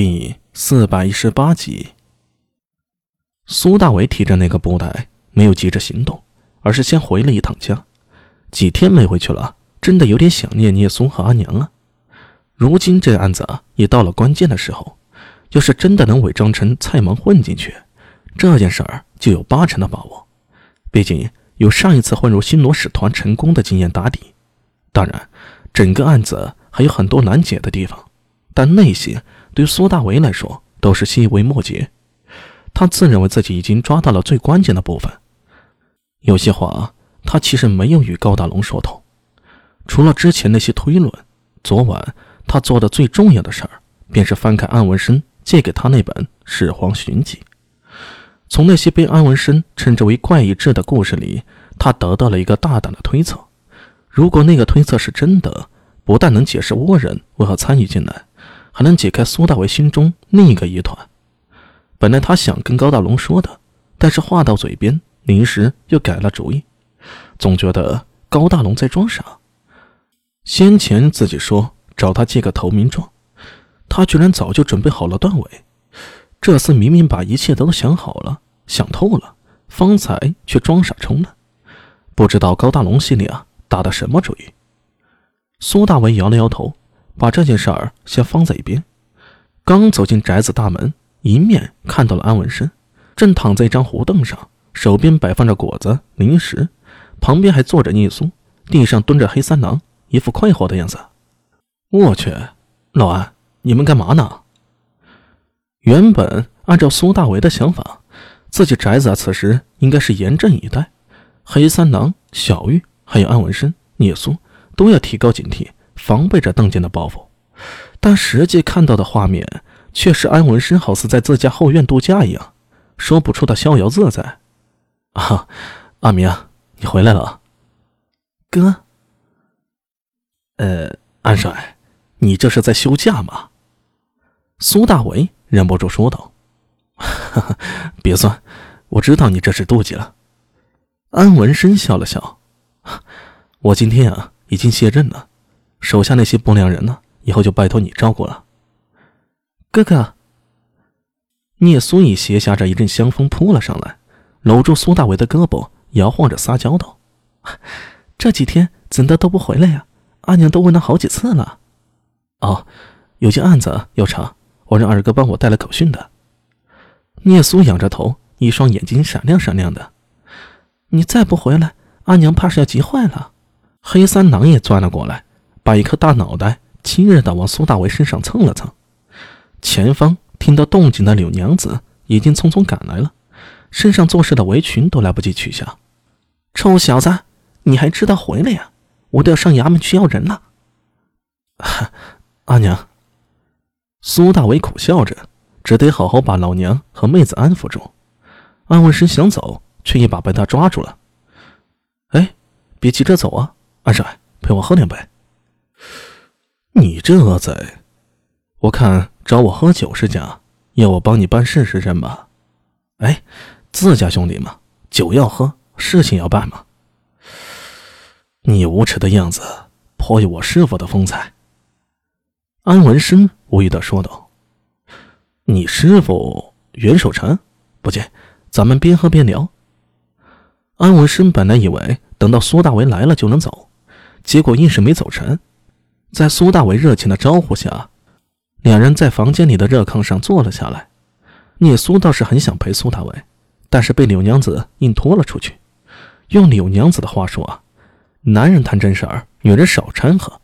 第四百一十八集，苏大伟提着那个布袋，没有急着行动，而是先回了一趟家。几天没回去了，真的有点想念聂松和阿娘啊。如今这案子，也到了关键的时候，要是真的能伪装成蔡萌混进去，这件事儿就有八成的把握。毕竟有上一次混入新罗使团成功的经验打底。当然，整个案子还有很多难解的地方，但那些。对苏大为来说都是细微末节，他自认为自己已经抓到了最关键的部分。有些话他其实没有与高大龙说透，除了之前那些推论，昨晚他做的最重要的事儿，便是翻开安文生借给他那本《始皇寻迹》，从那些被安文生称之为怪异志的故事里，他得到了一个大胆的推测。如果那个推测是真的，不但能解释倭人为何参与进来。还能解开苏大为心中另一个疑团。本来他想跟高大龙说的，但是话到嘴边，临时又改了主意。总觉得高大龙在装傻。先前自己说找他借个投名状，他居然早就准备好了断尾。这次明明把一切都想好了、想透了，方才却装傻充愣。不知道高大龙心里啊打的什么主意。苏大为摇了摇头。把这件事儿先放在一边。刚走进宅子大门，迎面看到了安文生，正躺在一张胡凳上，手边摆放着果子零食，旁边还坐着聂苏，地上蹲着黑三郎，一副快活的样子。我去，老安，你们干嘛呢？原本按照苏大为的想法，自己宅子啊此时应该是严阵以待，黑三郎、小玉还有安文生、聂苏都要提高警惕。防备着邓健的报复，但实际看到的画面却是安文生好似在自家后院度假一样，说不出的逍遥自在。啊，阿明，你回来了，哥。呃，安帅，你这是在休假吗？苏大为忍不住说道。哈哈，别算，我知道你这是妒忌了。安文生笑了笑，我今天啊已经卸任了。手下那些不良人呢？以后就拜托你照顾了，哥哥。聂苏以斜下着一阵香风扑了上来，搂住苏大伟的胳膊，摇晃着撒娇道：“这几天怎的都不回来呀？阿娘都问了好几次了。”“哦，有件案子要查，我让二哥帮我带了口讯的。”聂苏仰着头，一双眼睛闪亮闪亮的。“你再不回来，阿娘怕是要急坏了。”黑三郎也钻了过来。把一颗大脑袋亲热地往苏大为身上蹭了蹭，前方听到动静的柳娘子已经匆匆赶来了，身上做事的围裙都来不及取下。臭小子，你还知道回来呀？我都要上衙门去要人了。阿娘，苏大为苦笑着，只得好好把老娘和妹子安抚住。安文生想走，却一把被他抓住了。哎，别急着走啊，安帅，陪我喝两杯。你这恶贼，我看找我喝酒是假，要我帮你办事是真吧？哎，自家兄弟嘛，酒要喝，事情要办嘛。你无耻的样子，颇有我师傅的风采。安文生无语的说道：“你师傅袁守诚？不见，咱们边喝边聊。”安文生本来以为等到苏大为来了就能走，结果硬是没走成。在苏大伟热情的招呼下，两人在房间里的热炕上坐了下来。聂苏倒是很想陪苏大伟，但是被柳娘子硬拖了出去。用柳娘子的话说啊，男人谈正事儿，女人少掺和。